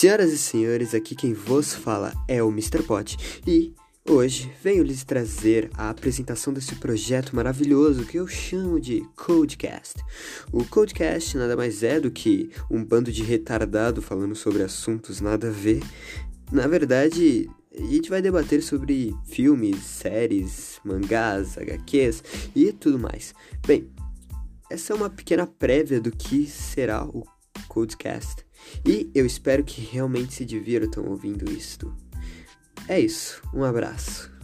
Senhoras e senhores, aqui quem vos fala é o Mr. Pot e hoje venho lhes trazer a apresentação desse projeto maravilhoso que eu chamo de Codecast. O Codecast nada mais é do que um bando de retardado falando sobre assuntos nada a ver. Na verdade, a gente vai debater sobre filmes, séries, mangás, HQs e tudo mais. Bem, essa é uma pequena prévia do que será o Codecast. E eu espero que realmente se divirtam ouvindo isto. É isso, um abraço.